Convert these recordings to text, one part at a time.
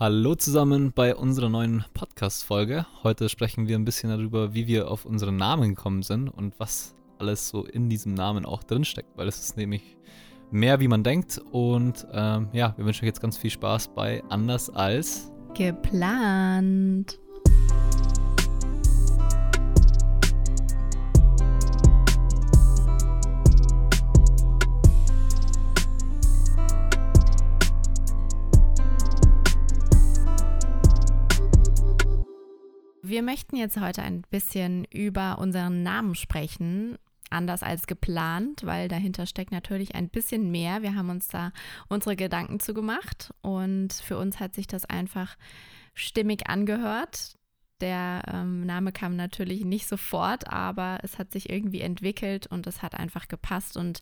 Hallo zusammen bei unserer neuen Podcast-Folge. Heute sprechen wir ein bisschen darüber, wie wir auf unseren Namen gekommen sind und was alles so in diesem Namen auch drinsteckt, weil es ist nämlich mehr, wie man denkt. Und ähm, ja, wir wünschen euch jetzt ganz viel Spaß bei Anders als geplant. Wir möchten jetzt heute ein bisschen über unseren Namen sprechen, anders als geplant, weil dahinter steckt natürlich ein bisschen mehr. Wir haben uns da unsere Gedanken zu gemacht und für uns hat sich das einfach stimmig angehört. Der ähm, Name kam natürlich nicht sofort, aber es hat sich irgendwie entwickelt und es hat einfach gepasst und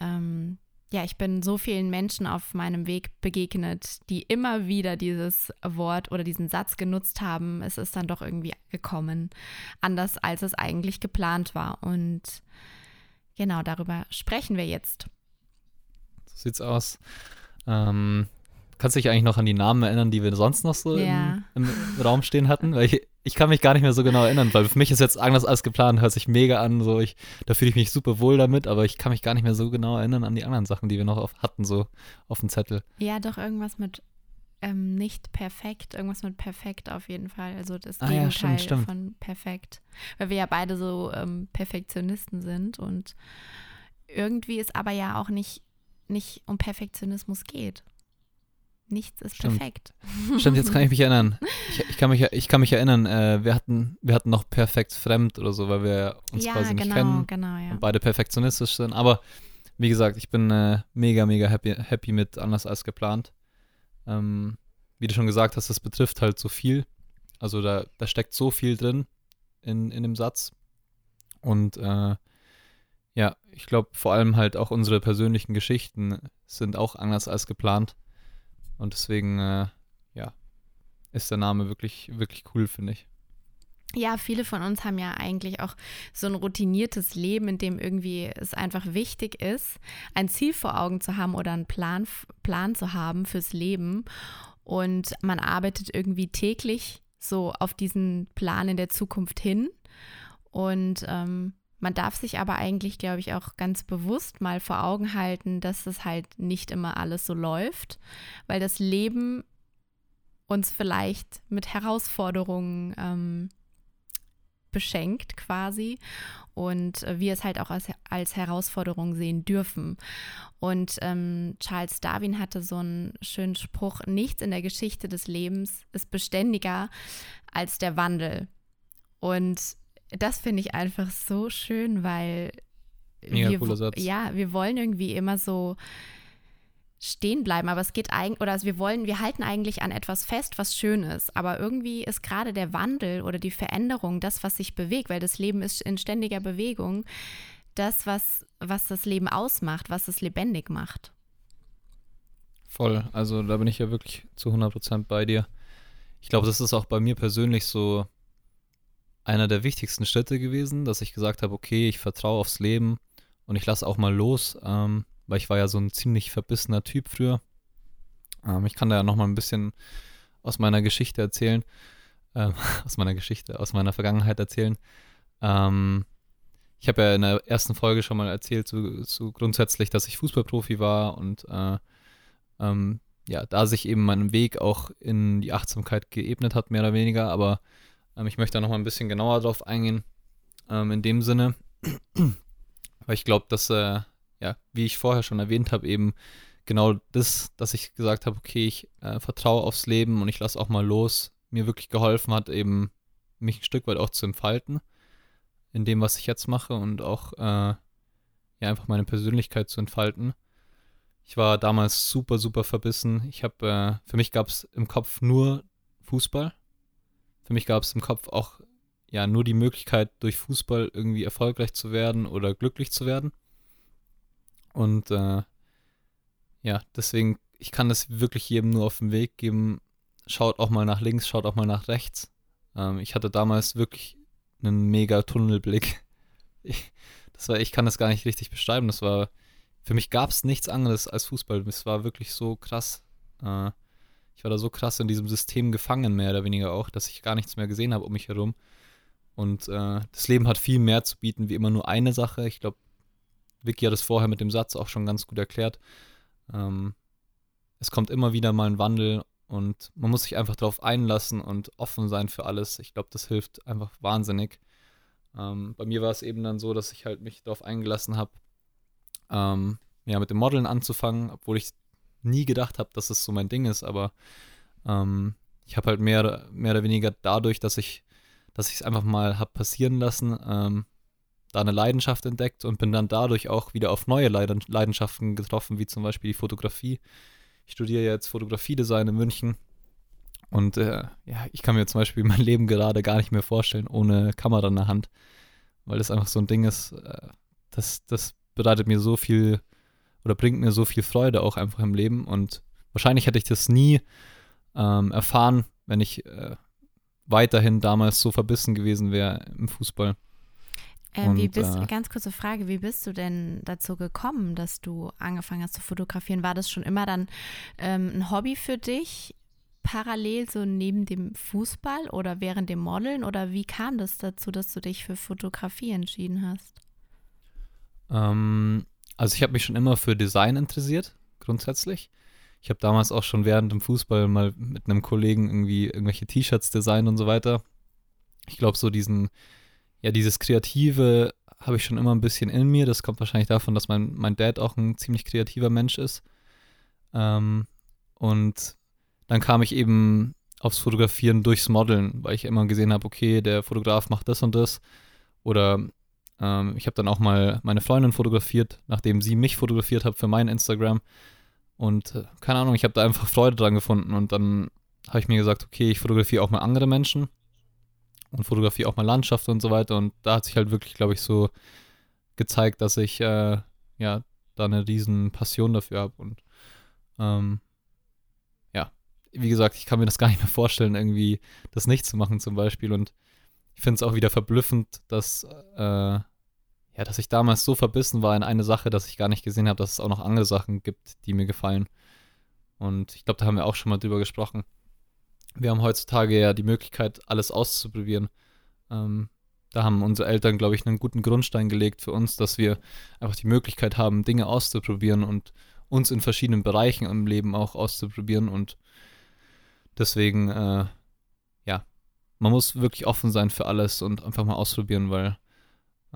ähm, ja, ich bin so vielen Menschen auf meinem Weg begegnet, die immer wieder dieses Wort oder diesen Satz genutzt haben. Es ist dann doch irgendwie gekommen, anders als es eigentlich geplant war. Und genau darüber sprechen wir jetzt. So sieht's aus. Ähm, kannst du dich eigentlich noch an die Namen erinnern, die wir sonst noch so ja. im, im, Raum stehen hatten? Weil ich, ich kann mich gar nicht mehr so genau erinnern, weil für mich ist jetzt anders als geplant, hört sich mega an, so ich, da fühle ich mich super wohl damit, aber ich kann mich gar nicht mehr so genau erinnern an die anderen Sachen, die wir noch auf, hatten, so auf dem Zettel. Ja, doch irgendwas mit ähm, nicht perfekt, irgendwas mit perfekt auf jeden Fall, also das ah, Gegenteil ja, stimmt, stimmt. von perfekt, weil wir ja beide so ähm, Perfektionisten sind und irgendwie ist aber ja auch nicht, nicht um Perfektionismus geht. Nichts ist Stimmt. perfekt. Stimmt, jetzt kann ich mich erinnern. Ich, ich kann, mich, ich kann mich erinnern, äh, wir, hatten, wir hatten noch perfekt fremd oder so, weil wir uns ja, quasi genau, nicht kennen genau, ja. und beide perfektionistisch sind. Aber wie gesagt, ich bin äh, mega, mega happy, happy mit anders als geplant. Ähm, wie du schon gesagt hast, das betrifft halt so viel. Also da, da steckt so viel drin in, in dem Satz. Und äh, ja, ich glaube vor allem halt auch unsere persönlichen Geschichten sind auch anders als geplant. Und deswegen, äh, ja, ist der Name wirklich, wirklich cool, finde ich. Ja, viele von uns haben ja eigentlich auch so ein routiniertes Leben, in dem irgendwie es einfach wichtig ist, ein Ziel vor Augen zu haben oder einen Plan, Plan zu haben fürs Leben. Und man arbeitet irgendwie täglich so auf diesen Plan in der Zukunft hin. Und ähm, man darf sich aber eigentlich, glaube ich, auch ganz bewusst mal vor Augen halten, dass es halt nicht immer alles so läuft, weil das Leben uns vielleicht mit Herausforderungen ähm, beschenkt quasi und wir es halt auch als, als Herausforderung sehen dürfen. Und ähm, Charles Darwin hatte so einen schönen Spruch, nichts in der Geschichte des Lebens ist beständiger als der Wandel. Und das finde ich einfach so schön, weil Mega wir, cooler Satz. ja, wir wollen irgendwie immer so stehen bleiben, aber es geht eigentlich, oder wir wollen, wir halten eigentlich an etwas fest, was schön ist, aber irgendwie ist gerade der Wandel oder die Veränderung das, was sich bewegt, weil das Leben ist in ständiger Bewegung, das, was, was das Leben ausmacht, was es lebendig macht. Voll, also da bin ich ja wirklich zu 100% bei dir. Ich glaube, das ist auch bei mir persönlich so einer der wichtigsten Schritte gewesen, dass ich gesagt habe, okay, ich vertraue aufs Leben und ich lasse auch mal los, ähm, weil ich war ja so ein ziemlich verbissener Typ früher. Ähm, ich kann da ja noch mal ein bisschen aus meiner Geschichte erzählen, ähm, aus meiner Geschichte, aus meiner Vergangenheit erzählen. Ähm, ich habe ja in der ersten Folge schon mal erzählt, so, so grundsätzlich, dass ich Fußballprofi war und äh, ähm, ja, da sich eben mein Weg auch in die Achtsamkeit geebnet hat, mehr oder weniger, aber ähm, ich möchte da nochmal ein bisschen genauer drauf eingehen. Ähm, in dem Sinne, weil ich glaube, dass, äh, ja, wie ich vorher schon erwähnt habe, eben genau das, dass ich gesagt habe, okay, ich äh, vertraue aufs Leben und ich lasse auch mal los, mir wirklich geholfen hat, eben mich ein Stück weit auch zu entfalten in dem, was ich jetzt mache und auch äh, ja einfach meine Persönlichkeit zu entfalten. Ich war damals super, super verbissen. Ich habe, äh, für mich gab es im Kopf nur Fußball. Für mich gab es im Kopf auch ja nur die Möglichkeit, durch Fußball irgendwie erfolgreich zu werden oder glücklich zu werden. Und äh, ja, deswegen, ich kann das wirklich jedem nur auf den Weg geben. Schaut auch mal nach links, schaut auch mal nach rechts. Ähm, ich hatte damals wirklich einen mega Tunnelblick. Ich, das war, ich kann das gar nicht richtig beschreiben. Das war, für mich gab es nichts anderes als Fußball. Es war wirklich so krass. Äh, ich war da so krass in diesem System gefangen, mehr oder weniger auch, dass ich gar nichts mehr gesehen habe um mich herum. Und äh, das Leben hat viel mehr zu bieten, wie immer nur eine Sache. Ich glaube, Vicky hat es vorher mit dem Satz auch schon ganz gut erklärt. Ähm, es kommt immer wieder mal ein Wandel und man muss sich einfach darauf einlassen und offen sein für alles. Ich glaube, das hilft einfach wahnsinnig. Ähm, bei mir war es eben dann so, dass ich halt mich darauf eingelassen habe, ähm, ja, mit dem Modeln anzufangen, obwohl ich nie gedacht habe, dass es so mein Ding ist, aber ähm, ich habe halt mehr, mehr oder weniger dadurch, dass ich dass ich es einfach mal habe passieren lassen, ähm, da eine Leidenschaft entdeckt und bin dann dadurch auch wieder auf neue Leidenschaften getroffen, wie zum Beispiel die Fotografie. Ich studiere jetzt Fotografiedesign in München und äh, ja, ich kann mir zum Beispiel mein Leben gerade gar nicht mehr vorstellen ohne Kamera in der Hand, weil das einfach so ein Ding ist, äh, das, das bereitet mir so viel oder bringt mir so viel Freude auch einfach im Leben und wahrscheinlich hätte ich das nie ähm, erfahren, wenn ich äh, weiterhin damals so verbissen gewesen wäre im Fußball. Ähm, wie bist, äh, ganz kurze Frage, wie bist du denn dazu gekommen, dass du angefangen hast zu fotografieren? War das schon immer dann ähm, ein Hobby für dich, parallel so neben dem Fußball oder während dem Modeln? Oder wie kam das dazu, dass du dich für Fotografie entschieden hast? Ähm, also ich habe mich schon immer für Design interessiert, grundsätzlich. Ich habe damals auch schon während dem Fußball mal mit einem Kollegen irgendwie irgendwelche T-Shirts designt und so weiter. Ich glaube, so diesen, ja, dieses Kreative habe ich schon immer ein bisschen in mir. Das kommt wahrscheinlich davon, dass mein, mein Dad auch ein ziemlich kreativer Mensch ist. Ähm, und dann kam ich eben aufs Fotografieren durchs Modeln, weil ich immer gesehen habe, okay, der Fotograf macht das und das. Oder ähm, ich habe dann auch mal meine Freundin fotografiert, nachdem sie mich fotografiert hat für mein Instagram. Und äh, keine Ahnung, ich habe da einfach Freude dran gefunden und dann habe ich mir gesagt, okay, ich fotografiere auch mal andere Menschen und fotografiere auch mal Landschaft und so weiter. Und da hat sich halt wirklich, glaube ich, so gezeigt, dass ich äh, ja da eine riesen Passion dafür habe. Und ähm, ja, wie gesagt, ich kann mir das gar nicht mehr vorstellen, irgendwie das nicht zu machen zum Beispiel. Und ich finde es auch wieder verblüffend, dass äh, ja, dass ich damals so verbissen war in eine Sache, dass ich gar nicht gesehen habe, dass es auch noch andere Sachen gibt, die mir gefallen. Und ich glaube, da haben wir auch schon mal drüber gesprochen. Wir haben heutzutage ja die Möglichkeit, alles auszuprobieren. Ähm, da haben unsere Eltern, glaube ich, einen guten Grundstein gelegt für uns, dass wir einfach die Möglichkeit haben, Dinge auszuprobieren und uns in verschiedenen Bereichen im Leben auch auszuprobieren. Und deswegen, äh, ja, man muss wirklich offen sein für alles und einfach mal ausprobieren, weil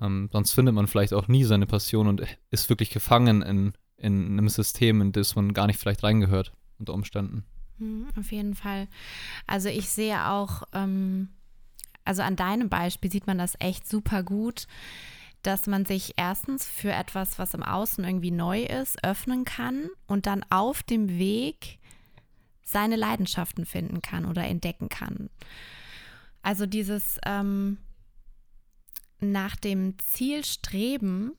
ähm, sonst findet man vielleicht auch nie seine Passion und ist wirklich gefangen in, in einem System, in das man gar nicht vielleicht reingehört, unter Umständen. Mhm, auf jeden Fall. Also ich sehe auch, ähm, also an deinem Beispiel sieht man das echt super gut, dass man sich erstens für etwas, was im Außen irgendwie neu ist, öffnen kann und dann auf dem Weg seine Leidenschaften finden kann oder entdecken kann. Also dieses, ähm, nach dem Ziel streben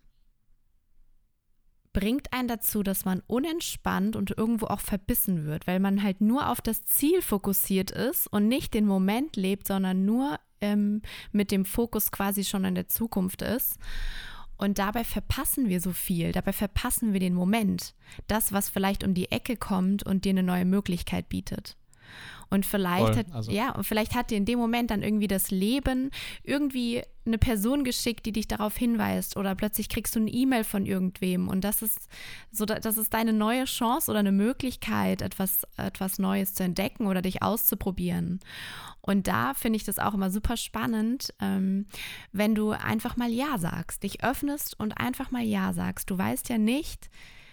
bringt einen dazu, dass man unentspannt und irgendwo auch verbissen wird, weil man halt nur auf das Ziel fokussiert ist und nicht den Moment lebt, sondern nur ähm, mit dem Fokus quasi schon in der Zukunft ist. Und dabei verpassen wir so viel, dabei verpassen wir den Moment, das, was vielleicht um die Ecke kommt und dir eine neue Möglichkeit bietet. Und vielleicht Voll, hat, also. ja, und vielleicht hat dir in dem Moment dann irgendwie das Leben irgendwie eine Person geschickt, die dich darauf hinweist oder plötzlich kriegst du eine E-Mail von irgendwem und das ist so, das ist deine neue Chance oder eine Möglichkeit, etwas, etwas Neues zu entdecken oder dich auszuprobieren. Und da finde ich das auch immer super spannend, ähm, wenn du einfach mal Ja sagst, dich öffnest und einfach mal Ja sagst. Du weißt ja nicht,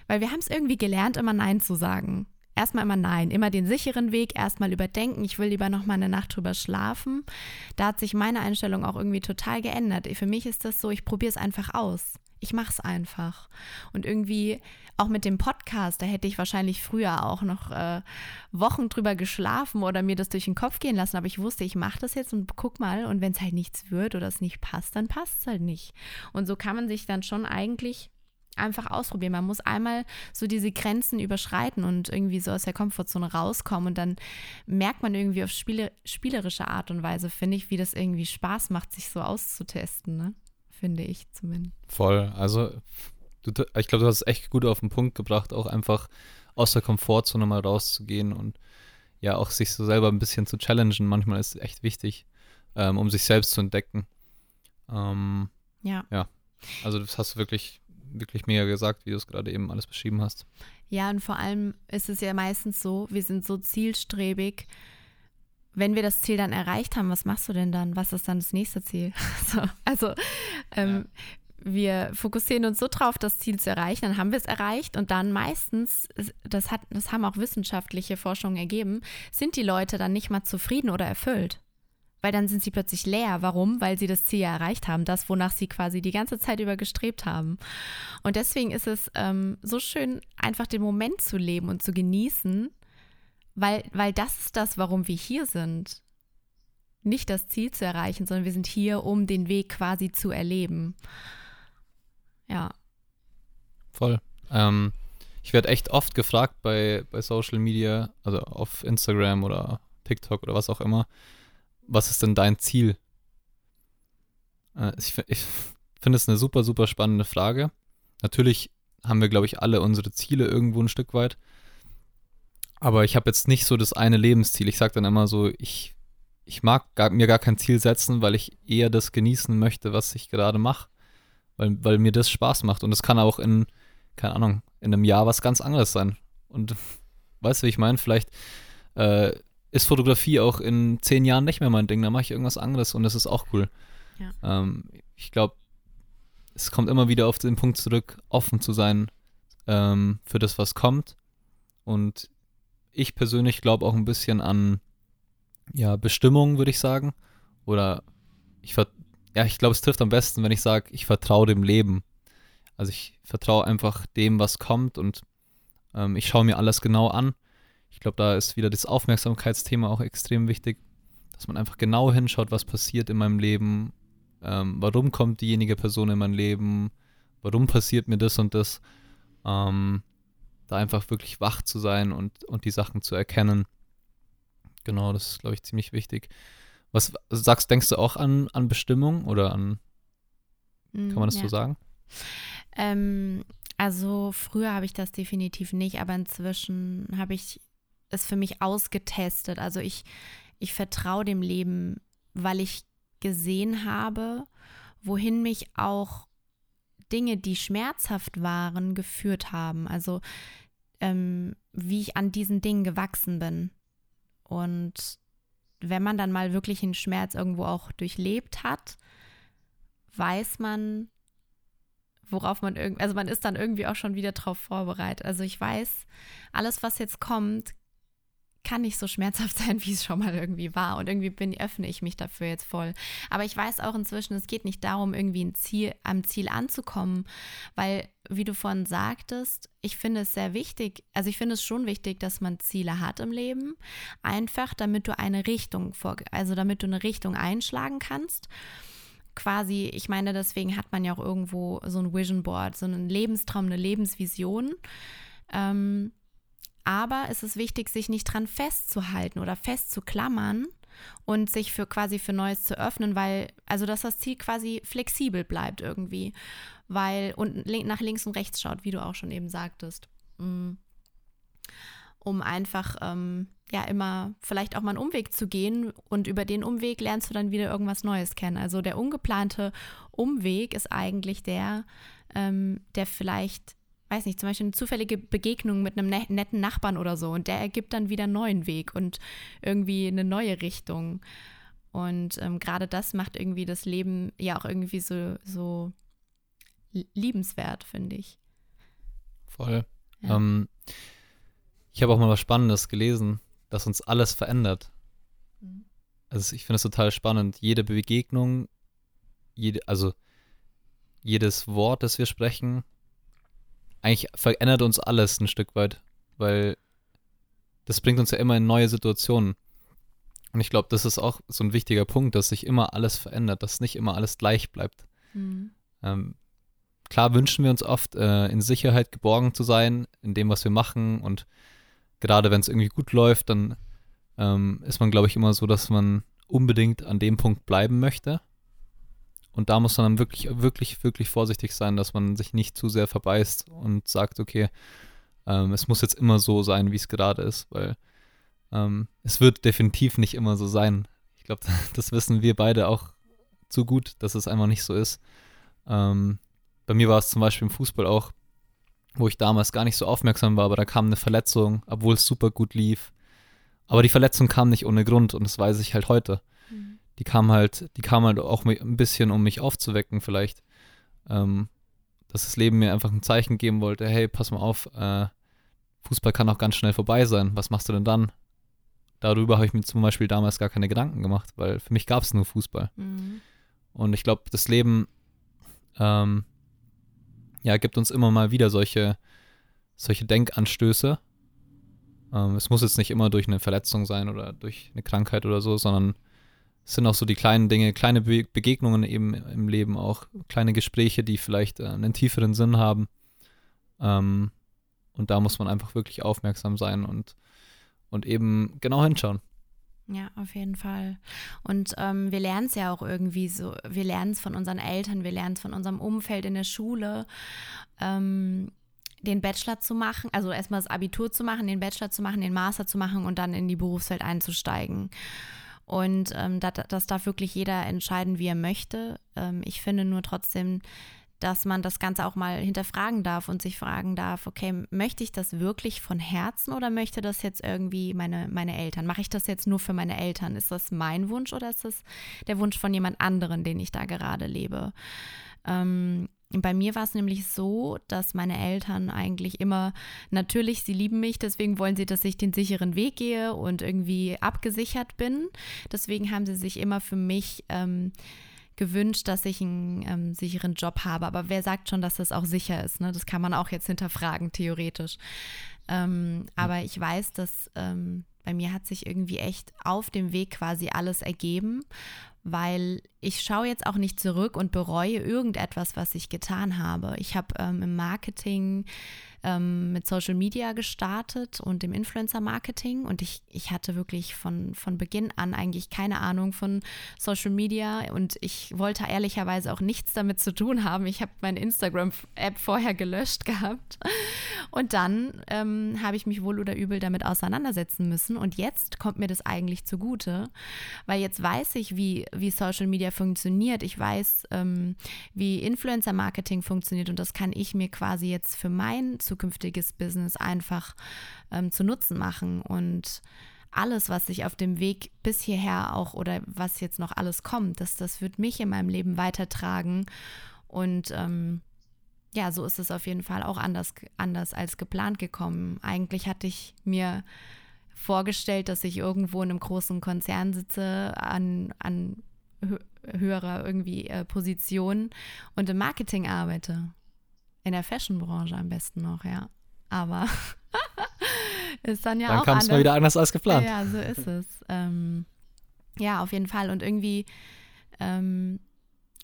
weil wir haben es irgendwie gelernt, immer Nein zu sagen erstmal immer nein, immer den sicheren Weg, erstmal überdenken, ich will lieber noch mal eine Nacht drüber schlafen. Da hat sich meine Einstellung auch irgendwie total geändert. Für mich ist das so, ich probiere es einfach aus. Ich mache es einfach. Und irgendwie auch mit dem Podcast, da hätte ich wahrscheinlich früher auch noch äh, Wochen drüber geschlafen oder mir das durch den Kopf gehen lassen. Aber ich wusste, ich mache das jetzt und guck mal. Und wenn es halt nichts wird oder es nicht passt, dann passt es halt nicht. Und so kann man sich dann schon eigentlich einfach ausprobieren. Man muss einmal so diese Grenzen überschreiten und irgendwie so aus der Komfortzone rauskommen und dann merkt man irgendwie auf spiele, spielerische Art und Weise, finde ich, wie das irgendwie Spaß macht, sich so auszutesten, ne? Finde ich zumindest. Voll. Also, du, ich glaube, du hast es echt gut auf den Punkt gebracht, auch einfach aus der Komfortzone mal rauszugehen und ja auch sich so selber ein bisschen zu challengen, manchmal ist echt wichtig, ähm, um sich selbst zu entdecken. Ähm, ja. Ja. Also das hast du wirklich, wirklich mega gesagt, wie du es gerade eben alles beschrieben hast. Ja, und vor allem ist es ja meistens so, wir sind so zielstrebig. Wenn wir das Ziel dann erreicht haben, was machst du denn dann? Was ist dann das nächste Ziel? so, also ähm, ja. wir fokussieren uns so drauf, das Ziel zu erreichen, dann haben wir es erreicht und dann meistens, das, hat, das haben auch wissenschaftliche Forschungen ergeben, sind die Leute dann nicht mal zufrieden oder erfüllt weil dann sind sie plötzlich leer. Warum? Weil sie das Ziel ja erreicht haben, das, wonach sie quasi die ganze Zeit über gestrebt haben. Und deswegen ist es ähm, so schön, einfach den Moment zu leben und zu genießen, weil, weil das ist das, warum wir hier sind. Nicht das Ziel zu erreichen, sondern wir sind hier, um den Weg quasi zu erleben. Ja. Voll. Ähm, ich werde echt oft gefragt bei, bei Social Media, also auf Instagram oder TikTok oder was auch immer, was ist denn dein Ziel? Äh, ich, ich finde es eine super, super spannende Frage. Natürlich haben wir, glaube ich, alle unsere Ziele irgendwo ein Stück weit. Aber ich habe jetzt nicht so das eine Lebensziel. Ich sage dann immer so, ich, ich mag gar, mir gar kein Ziel setzen, weil ich eher das genießen möchte, was ich gerade mache. Weil, weil mir das Spaß macht. Und es kann auch in, keine Ahnung, in einem Jahr was ganz anderes sein. Und weißt du, wie ich meine? Vielleicht äh, ist Fotografie auch in zehn Jahren nicht mehr mein Ding. Da mache ich irgendwas anderes und das ist auch cool. Ja. Ähm, ich glaube, es kommt immer wieder auf den Punkt zurück, offen zu sein ähm, für das, was kommt. Und ich persönlich glaube auch ein bisschen an ja, Bestimmung, würde ich sagen. Oder ich ja, ich glaube, es trifft am besten, wenn ich sage, ich vertraue dem Leben. Also ich vertraue einfach dem, was kommt und ähm, ich schaue mir alles genau an ich glaube, da ist wieder das Aufmerksamkeitsthema auch extrem wichtig, dass man einfach genau hinschaut, was passiert in meinem Leben, ähm, warum kommt diejenige Person in mein Leben, warum passiert mir das und das. Ähm, da einfach wirklich wach zu sein und, und die Sachen zu erkennen. Genau, das ist, glaube ich, ziemlich wichtig. Was sagst, denkst du auch an, an Bestimmung oder an, kann man das ja. so sagen? Ähm, also früher habe ich das definitiv nicht, aber inzwischen habe ich es für mich ausgetestet. Also ich, ich vertraue dem Leben, weil ich gesehen habe, wohin mich auch Dinge, die schmerzhaft waren, geführt haben. Also ähm, wie ich an diesen Dingen gewachsen bin. Und wenn man dann mal wirklich einen Schmerz irgendwo auch durchlebt hat, weiß man, worauf man irgendwie, also man ist dann irgendwie auch schon wieder drauf vorbereitet. Also ich weiß, alles, was jetzt kommt, kann nicht so schmerzhaft sein, wie es schon mal irgendwie war. Und irgendwie bin, öffne ich mich dafür jetzt voll. Aber ich weiß auch inzwischen, es geht nicht darum, irgendwie ein Ziel, am Ziel anzukommen, weil, wie du vorhin sagtest, ich finde es sehr wichtig, also ich finde es schon wichtig, dass man Ziele hat im Leben, einfach damit du eine Richtung vor, also damit du eine Richtung einschlagen kannst quasi, ich meine, deswegen hat man ja auch irgendwo so ein Vision Board, so einen Lebenstraum, eine Lebensvision. Ähm, aber es ist wichtig, sich nicht dran festzuhalten oder festzuklammern und sich für quasi für Neues zu öffnen, weil, also dass das Ziel quasi flexibel bleibt irgendwie, weil und nach links und rechts schaut, wie du auch schon eben sagtest. Mm. Um einfach, ähm, ja, immer vielleicht auch mal einen Umweg zu gehen und über den Umweg lernst du dann wieder irgendwas Neues kennen. Also der ungeplante Umweg ist eigentlich der, ähm, der vielleicht weiß nicht, zum Beispiel eine zufällige Begegnung mit einem ne-, netten Nachbarn oder so und der ergibt dann wieder einen neuen Weg und irgendwie eine neue Richtung. Und ähm, gerade das macht irgendwie das Leben ja auch irgendwie so, so liebenswert, finde ich. Voll. Ja. Ähm, ich habe auch mal was Spannendes gelesen, dass uns alles verändert. Mhm. Also ich finde es total spannend. Jede Begegnung, jede, also jedes Wort, das wir sprechen, eigentlich verändert uns alles ein Stück weit, weil das bringt uns ja immer in neue Situationen. Und ich glaube, das ist auch so ein wichtiger Punkt, dass sich immer alles verändert, dass nicht immer alles gleich bleibt. Mhm. Ähm, klar wünschen wir uns oft, äh, in Sicherheit geborgen zu sein, in dem, was wir machen. Und gerade wenn es irgendwie gut läuft, dann ähm, ist man, glaube ich, immer so, dass man unbedingt an dem Punkt bleiben möchte. Und da muss man dann wirklich, wirklich, wirklich vorsichtig sein, dass man sich nicht zu sehr verbeißt und sagt, okay, ähm, es muss jetzt immer so sein, wie es gerade ist, weil Ähm, es wird definitiv nicht immer so sein. Ich glaube, das wissen wir beide auch zu gut, dass es einfach nicht so ist. Ähm, bei mir war es zum Beispiel im Fußball auch, wo ich damals gar nicht so aufmerksam war, aber da kam eine Verletzung, obwohl es super gut lief. Aber die Verletzung kam nicht ohne Grund und das weiß ich halt heute. Die kam halt, die kam halt auch ein bisschen, um mich aufzuwecken, vielleicht. Ähm, dass das Leben mir einfach ein Zeichen geben wollte, hey, pass mal auf, äh, Fußball kann auch ganz schnell vorbei sein. Was machst du denn dann? Darüber habe ich mir zum Beispiel damals gar keine Gedanken gemacht, weil für mich gab es nur Fußball. Mhm. Und ich glaube, das Leben ähm, ja, gibt uns immer mal wieder solche, solche Denkanstöße. Ähm, es muss jetzt nicht immer durch eine Verletzung sein oder durch eine Krankheit oder so, sondern es sind auch so die kleinen Dinge, kleine Be Begegnungen eben im Leben auch, kleine Gespräche, die vielleicht äh, einen tieferen Sinn haben. Ähm, und da muss man einfach wirklich aufmerksam sein und, und eben genau hinschauen. Ja, auf jeden Fall. Und ähm, wir lernen es ja auch irgendwie so, wir lernen es von unseren Eltern, wir lernen es von unserem Umfeld in der Schule, ähm, den Bachelor zu machen, also erstmal das Abitur zu machen, den Bachelor zu machen, den Master zu machen und dann in die Berufswelt einzusteigen. Und ähm, das, das darf wirklich jeder entscheiden, wie er möchte. Ähm, ich finde nur trotzdem, dass man das Ganze auch mal hinterfragen darf und sich fragen darf, okay, möchte ich das wirklich von Herzen oder möchte das jetzt irgendwie meine, meine Eltern? Mache ich das jetzt nur für meine Eltern? Ist das mein Wunsch oder ist das der Wunsch von jemand anderen, den ich da gerade lebe? Ähm, bei mir war es nämlich so, dass meine Eltern eigentlich immer, natürlich, sie lieben mich, deswegen wollen sie, dass ich den sicheren Weg gehe und irgendwie abgesichert bin. Deswegen haben sie sich immer für mich ähm, gewünscht, dass ich einen ähm, sicheren Job habe. Aber wer sagt schon, dass das auch sicher ist? Ne? Das kann man auch jetzt hinterfragen, theoretisch. Ähm, aber ich weiß, dass ähm, bei mir hat sich irgendwie echt auf dem Weg quasi alles ergeben, weil ich schaue jetzt auch nicht zurück und bereue irgendetwas, was ich getan habe. Ich habe ähm, im Marketing ähm, mit Social Media gestartet und dem Influencer-Marketing. Und ich, ich hatte wirklich von, von Beginn an eigentlich keine Ahnung von Social Media und ich wollte ehrlicherweise auch nichts damit zu tun haben. Ich habe meine Instagram-App vorher gelöscht gehabt. Und dann ähm, habe ich mich wohl oder übel damit auseinandersetzen müssen. Und jetzt kommt mir das eigentlich zugute, weil jetzt weiß ich, wie, wie Social Media funktioniert. Ich weiß, ähm, wie Influencer-Marketing funktioniert und das kann ich mir quasi jetzt für mein zu zukünftiges Business einfach ähm, zu Nutzen machen und alles, was sich auf dem Weg bis hierher auch oder was jetzt noch alles kommt, das, das wird mich in meinem Leben weitertragen. Und ähm, ja, so ist es auf jeden Fall auch anders, anders als geplant gekommen. Eigentlich hatte ich mir vorgestellt, dass ich irgendwo in einem großen Konzern sitze, an, an höherer irgendwie äh, Position und im Marketing arbeite. In der Fashion-Branche am besten noch, ja. Aber ist dann ja dann auch kam es mal wieder anders als geplant. Ja, so ist es. Ähm, ja, auf jeden Fall. Und irgendwie, ähm,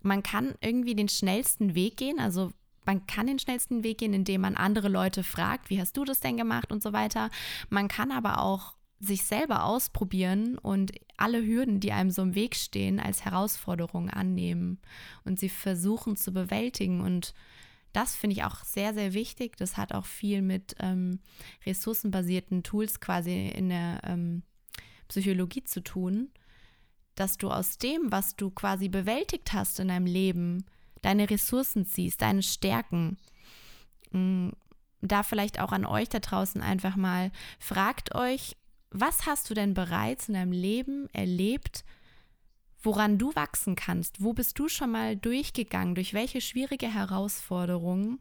man kann irgendwie den schnellsten Weg gehen. Also man kann den schnellsten Weg gehen, indem man andere Leute fragt, wie hast du das denn gemacht und so weiter. Man kann aber auch sich selber ausprobieren und alle Hürden, die einem so im Weg stehen, als Herausforderung annehmen und sie versuchen zu bewältigen und das finde ich auch sehr, sehr wichtig. Das hat auch viel mit ähm, ressourcenbasierten Tools quasi in der ähm, Psychologie zu tun, dass du aus dem, was du quasi bewältigt hast in deinem Leben, deine Ressourcen ziehst, deine Stärken. Mm, da vielleicht auch an euch da draußen einfach mal, fragt euch, was hast du denn bereits in deinem Leben erlebt, woran du wachsen kannst. Wo bist du schon mal durchgegangen? Durch welche schwierige Herausforderungen?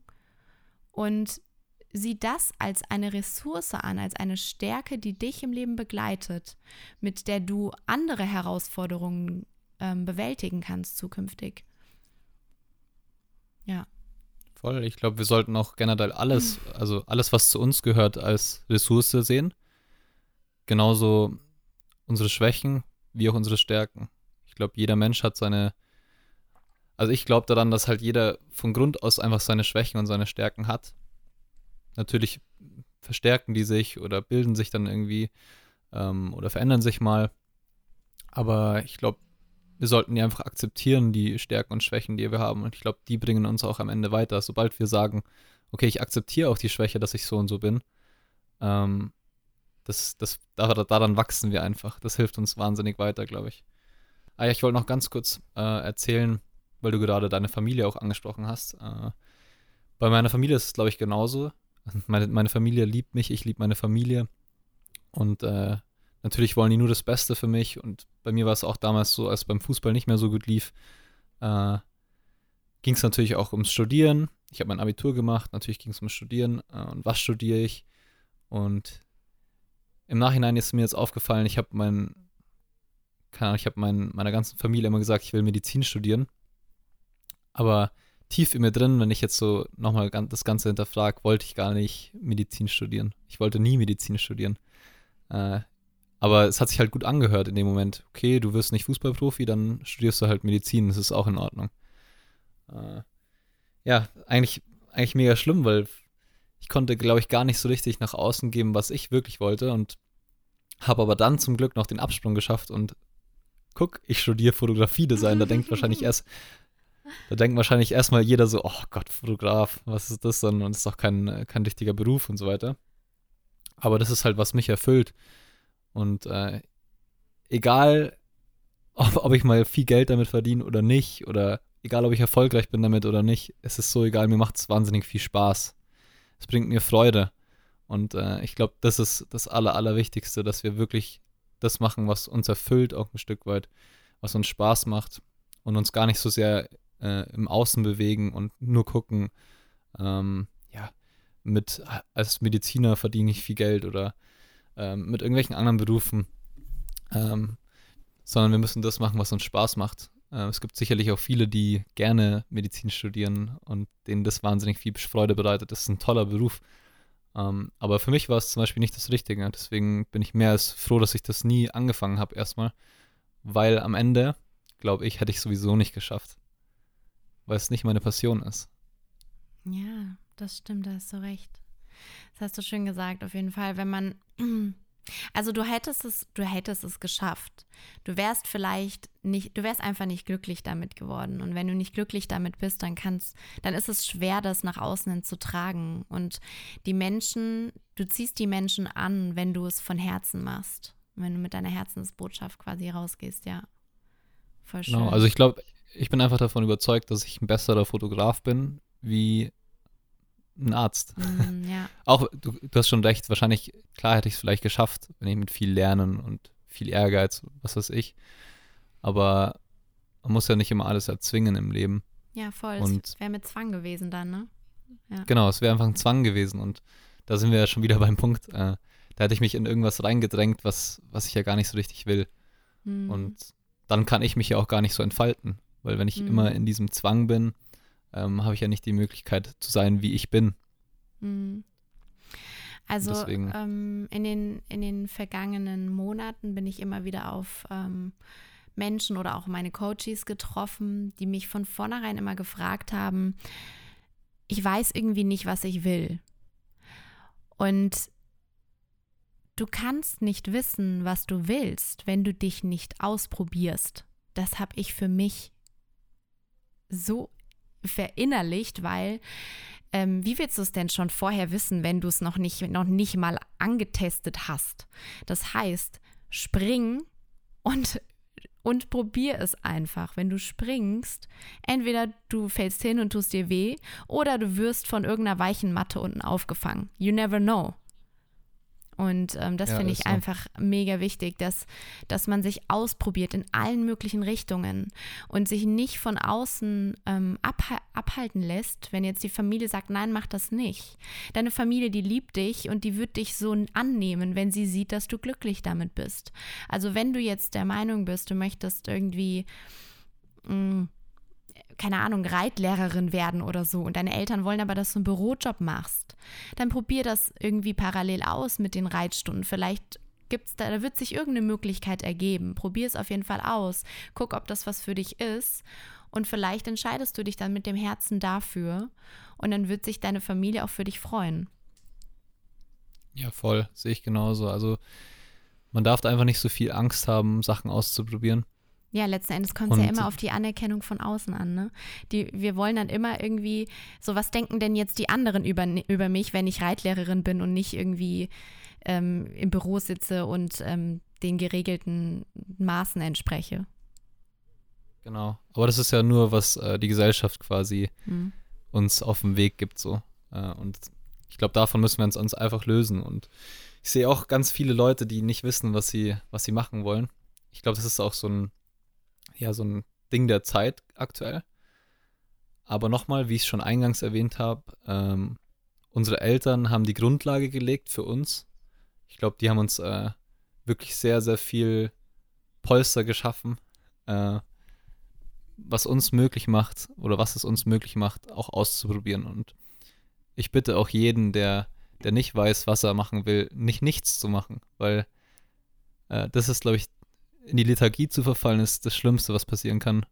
Und sieh das als eine Ressource an, als eine Stärke, die dich im Leben begleitet, mit der du andere Herausforderungen ähm, bewältigen kannst zukünftig. Ja. Voll. Ich glaube, wir sollten auch generell alles, also alles, was zu uns gehört, als Ressource sehen. Genauso unsere Schwächen wie auch unsere Stärken glaube, jeder Mensch hat seine. Also ich glaube daran, dass halt jeder von Grund aus einfach seine Schwächen und seine Stärken hat. Natürlich verstärken die sich oder bilden sich dann irgendwie ähm, oder verändern sich mal. Aber ich glaube, wir sollten die einfach akzeptieren, die Stärken und Schwächen, die wir haben. Und ich glaube, die bringen uns auch am Ende weiter. Sobald wir sagen, okay, ich akzeptiere auch die Schwäche, dass ich so und so bin, ähm, das, das, daran wachsen wir einfach. Das hilft uns wahnsinnig weiter, glaube ich. Ah ja, ich wollte noch ganz kurz äh, erzählen, weil du gerade deine Familie auch angesprochen hast. Äh, bei meiner Familie ist es, glaube ich, genauso. Meine, meine Familie liebt mich, ich liebe meine Familie. Und äh, natürlich wollen die nur das Beste für mich. Und bei mir war es auch damals so, als beim Fußball nicht mehr so gut lief, äh, ging es natürlich auch ums Studieren. Ich habe mein Abitur gemacht, natürlich ging es ums Studieren. Äh, und was studiere ich? Und im Nachhinein ist mir jetzt aufgefallen, ich habe mein, keine Ahnung, ich habe mein, meiner ganzen Familie immer gesagt, ich will Medizin studieren. Aber tief in mir drin, wenn ich jetzt so nochmal das Ganze hinterfrage, wollte ich gar nicht Medizin studieren. Ich wollte nie Medizin studieren. Äh, aber es hat sich halt gut angehört in dem Moment. Okay, du wirst nicht Fußballprofi, dann studierst du halt Medizin, das ist auch in Ordnung. Äh, ja, eigentlich, eigentlich mega schlimm, weil ich konnte, glaube ich, gar nicht so richtig nach außen geben, was ich wirklich wollte und habe aber dann zum Glück noch den Absprung geschafft und guck, ich studiere Fotografie-Design. Da denkt wahrscheinlich erst, da denkt wahrscheinlich erstmal jeder so, oh Gott, Fotograf, was ist das denn? Und ist doch kein, kein richtiger Beruf und so weiter. Aber das ist halt, was mich erfüllt. Und äh, egal, ob, ob ich mal viel Geld damit verdiene oder nicht, oder egal, ob ich erfolgreich bin damit oder nicht, es ist so egal, mir macht es wahnsinnig viel Spaß. Es bringt mir Freude. Und äh, ich glaube, das ist das Aller, Allerwichtigste, dass wir wirklich das machen, was uns erfüllt, auch ein Stück weit, was uns Spaß macht und uns gar nicht so sehr äh, im Außen bewegen und nur gucken, ähm, ja, mit als Mediziner verdiene ich viel Geld oder ähm, mit irgendwelchen anderen Berufen, ähm, sondern wir müssen das machen, was uns Spaß macht. Äh, es gibt sicherlich auch viele, die gerne Medizin studieren und denen das wahnsinnig viel Freude bereitet. Das ist ein toller Beruf. Ähm, aber für mich war es zum Beispiel nicht das Richtige. Deswegen bin ich mehr als froh, dass ich das nie angefangen habe erstmal, weil am Ende, glaube ich, hätte ich sowieso nicht geschafft, weil es nicht meine Passion ist. Ja, das stimmt, da hast du recht. Das hast du schön gesagt, auf jeden Fall, wenn man also du hättest es, du hättest es geschafft. Du wärst vielleicht nicht, du wärst einfach nicht glücklich damit geworden. Und wenn du nicht glücklich damit bist, dann kannst, dann ist es schwer, das nach außen hin zu tragen. Und die Menschen, du ziehst die Menschen an, wenn du es von Herzen machst. Wenn du mit deiner Herzensbotschaft quasi rausgehst, ja. Voll genau, schön. Genau, also ich glaube, ich bin einfach davon überzeugt, dass ich ein besserer Fotograf bin, wie ein Arzt. Mm, ja. Auch, du, du, hast schon recht, wahrscheinlich, klar hätte ich es vielleicht geschafft, wenn ich mit viel Lernen und viel Ehrgeiz, was weiß ich. Aber man muss ja nicht immer alles erzwingen im Leben. Ja, voll. Und wäre mit Zwang gewesen dann, ne? Ja. Genau, es wäre einfach ein Zwang gewesen. Und da sind wir ja schon wieder beim Punkt. Äh, da hätte ich mich in irgendwas reingedrängt, was, was ich ja gar nicht so richtig will. Mm. Und dann kann ich mich ja auch gar nicht so entfalten. Weil wenn ich mm. immer in diesem Zwang bin, ähm, habe ich ja nicht die Möglichkeit zu sein, wie ich bin. Mhm. Also ähm, in, den, in den vergangenen Monaten bin ich immer wieder auf ähm, Menschen oder auch meine Coaches getroffen, die mich von vornherein immer gefragt haben, ich weiß irgendwie nicht, was ich will. Und du kannst nicht wissen, was du willst, wenn du dich nicht ausprobierst. Das habe ich für mich so verinnerlicht, weil ähm, wie willst du es denn schon vorher wissen, wenn du es noch nicht, noch nicht mal angetestet hast? Das heißt, spring und, und probier es einfach. Wenn du springst, entweder du fällst hin und tust dir weh oder du wirst von irgendeiner weichen Matte unten aufgefangen. You never know. Und ähm, das ja, finde ich so. einfach mega wichtig, dass, dass man sich ausprobiert in allen möglichen Richtungen und sich nicht von außen ähm, abhalten lässt, wenn jetzt die Familie sagt, nein, mach das nicht. Deine Familie, die liebt dich und die wird dich so annehmen, wenn sie sieht, dass du glücklich damit bist. Also wenn du jetzt der Meinung bist, du möchtest irgendwie... Mh, mm, keine Ahnung, Reitlehrerin werden oder so und deine Eltern wollen aber, dass du einen Bürojob machst, dann probier das irgendwie parallel aus mit den Reitstunden. Vielleicht gibt's da, da wird sich irgendeine Möglichkeit ergeben. Probier es auf jeden Fall aus. Guck, ob das was für dich ist. Und vielleicht entscheidest du dich dann mit dem Herzen dafür. Und dann wird sich deine Familie auch für dich freuen. Ja, voll. Sehe ich genauso. Also man darf da einfach nicht so viel Angst haben, Sachen auszuprobieren. Ja, letzten Endes kommt es ja immer auf die Anerkennung von außen an. Ne? Die, wir wollen dann immer irgendwie, so was denken denn jetzt die anderen über, über mich, wenn ich Reitlehrerin bin und nicht irgendwie ähm, im Büro sitze und ähm, den geregelten Maßen entspreche. Genau. Aber das ist ja nur, was äh, die Gesellschaft quasi hm. uns auf den Weg gibt, so. Äh, und ich glaube, davon müssen wir uns, uns einfach lösen. Und ich sehe auch ganz viele Leute, die nicht wissen, was sie, was sie machen wollen. Ich glaube, das ist auch so ein ja so ein Ding der Zeit aktuell. Aber nochmal, wie ich schon eingangs erwähnt habe, ähm, unsere Eltern haben die Grundlage gelegt für uns. Ich glaube, die haben uns äh, wirklich sehr, sehr viel Polster geschaffen, äh, was uns möglich macht oder was es uns möglich macht, auch auszuprobieren. Und ich bitte auch jeden, der, der nicht weiß, was er machen will, nicht nichts zu machen, weil äh, das ist, glaube ich, in die Lethargie zu verfallen, ist das Schlimmste, was passieren kann.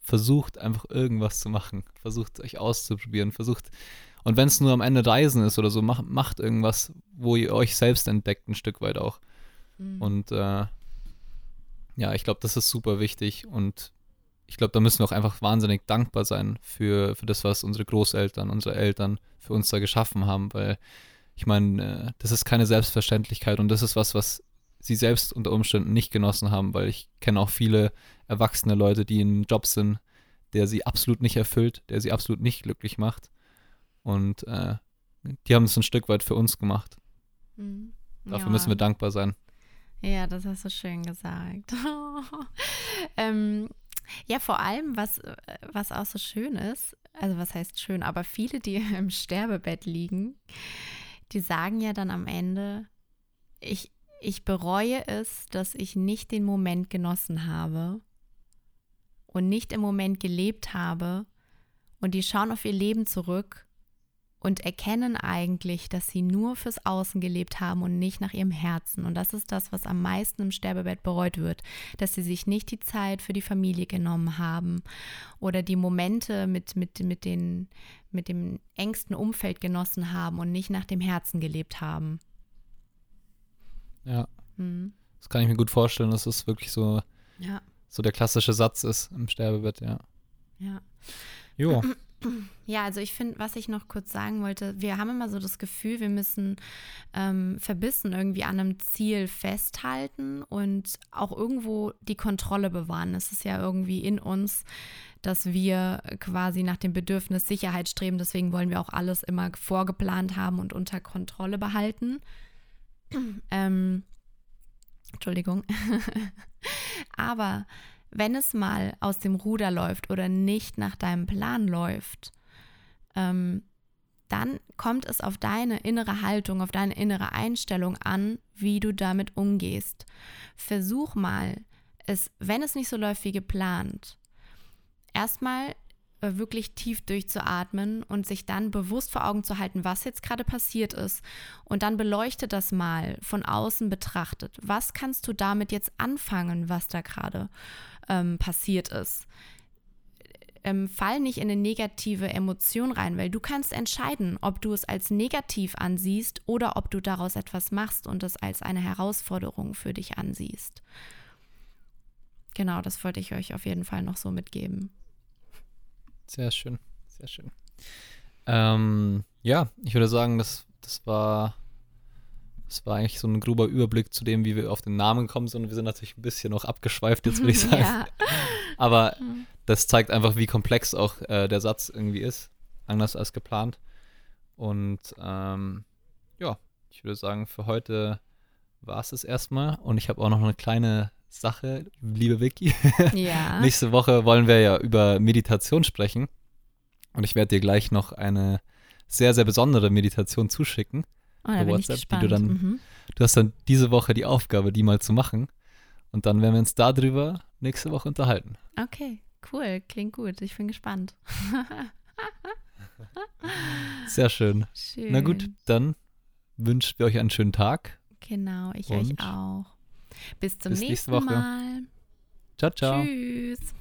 Versucht einfach irgendwas zu machen. Versucht euch auszuprobieren. Versucht, und wenn es nur am Ende Reisen ist oder so, macht, macht irgendwas, wo ihr euch selbst entdeckt, ein Stück weit auch. Mhm. Und äh, ja, ich glaube, das ist super wichtig und ich glaube, da müssen wir auch einfach wahnsinnig dankbar sein für, für das, was unsere Großeltern, unsere Eltern für uns da geschaffen haben, weil ich meine, äh, das ist keine Selbstverständlichkeit und das ist was, was sie selbst unter Umständen nicht genossen haben, weil ich kenne auch viele erwachsene Leute, die in einem Job sind, der sie absolut nicht erfüllt, der sie absolut nicht glücklich macht. Und äh, die haben es ein Stück weit für uns gemacht. Mhm. Dafür ja. müssen wir dankbar sein. Ja, das hast du schön gesagt. ähm, ja, vor allem, was, was auch so schön ist, also was heißt schön, aber viele, die im Sterbebett liegen, die sagen ja dann am Ende, ich, ich bereue es, dass ich nicht den Moment genossen habe und nicht im Moment gelebt habe. Und die schauen auf ihr Leben zurück und erkennen eigentlich, dass sie nur fürs Außen gelebt haben und nicht nach ihrem Herzen. Und das ist das, was am meisten im Sterbebett bereut wird, dass sie sich nicht die Zeit für die Familie genommen haben oder die Momente mit, mit, mit, den, mit dem engsten Umfeld genossen haben und nicht nach dem Herzen gelebt haben. Ja. Mhm. Das kann ich mir gut vorstellen, dass es wirklich so, ja. so der klassische Satz ist im Sterbebett, ja. Ja. Jo. Ja, also ich finde, was ich noch kurz sagen wollte, wir haben immer so das Gefühl, wir müssen ähm, verbissen irgendwie an einem Ziel festhalten und auch irgendwo die Kontrolle bewahren. Es ist ja irgendwie in uns, dass wir quasi nach dem Bedürfnis Sicherheit streben. Deswegen wollen wir auch alles immer vorgeplant haben und unter Kontrolle behalten. Ähm, Entschuldigung. Aber wenn es mal aus dem Ruder läuft oder nicht nach deinem Plan läuft, ähm, dann kommt es auf deine innere Haltung, auf deine innere Einstellung an, wie du damit umgehst. Versuch mal, es, wenn es nicht so läuft wie geplant, erstmal wirklich tief durchzuatmen und sich dann bewusst vor Augen zu halten, was jetzt gerade passiert ist. Und dann beleuchte das mal von außen betrachtet. Was kannst du damit jetzt anfangen, was da gerade ähm, passiert ist? Ähm, fall nicht in eine negative Emotion rein, weil du kannst entscheiden, ob du es als negativ ansiehst oder ob du daraus etwas machst und es als eine Herausforderung für dich ansiehst. Genau, das wollte ich euch auf jeden Fall noch so mitgeben. Sehr schön, sehr schön. Ähm, ja, ich würde sagen, das, das war das war eigentlich so ein grober Überblick zu dem, wie wir auf den Namen kommen sind. Wir sind natürlich ein bisschen noch abgeschweift, jetzt würde ich sagen. Ja. Aber das zeigt einfach, wie komplex auch äh, der Satz irgendwie ist. Anders als geplant. Und ähm, ja, ich würde sagen, für heute war es es erstmal. Und ich habe auch noch eine kleine Sache, liebe Vicky. Ja. Nächste Woche wollen wir ja über Meditation sprechen. Und ich werde dir gleich noch eine sehr, sehr besondere Meditation zuschicken. Oh, da bin WhatsApp, ich gespannt. die du dann, mhm. du hast dann diese Woche die Aufgabe, die mal zu machen. Und dann werden wir uns darüber nächste Woche unterhalten. Okay, cool, klingt gut. Ich bin gespannt. Sehr schön. schön. Na gut, dann wünschen wir euch einen schönen Tag. Genau, ich euch auch. Bis zum Bis nächsten Mal. Ciao, ciao. Tschüss.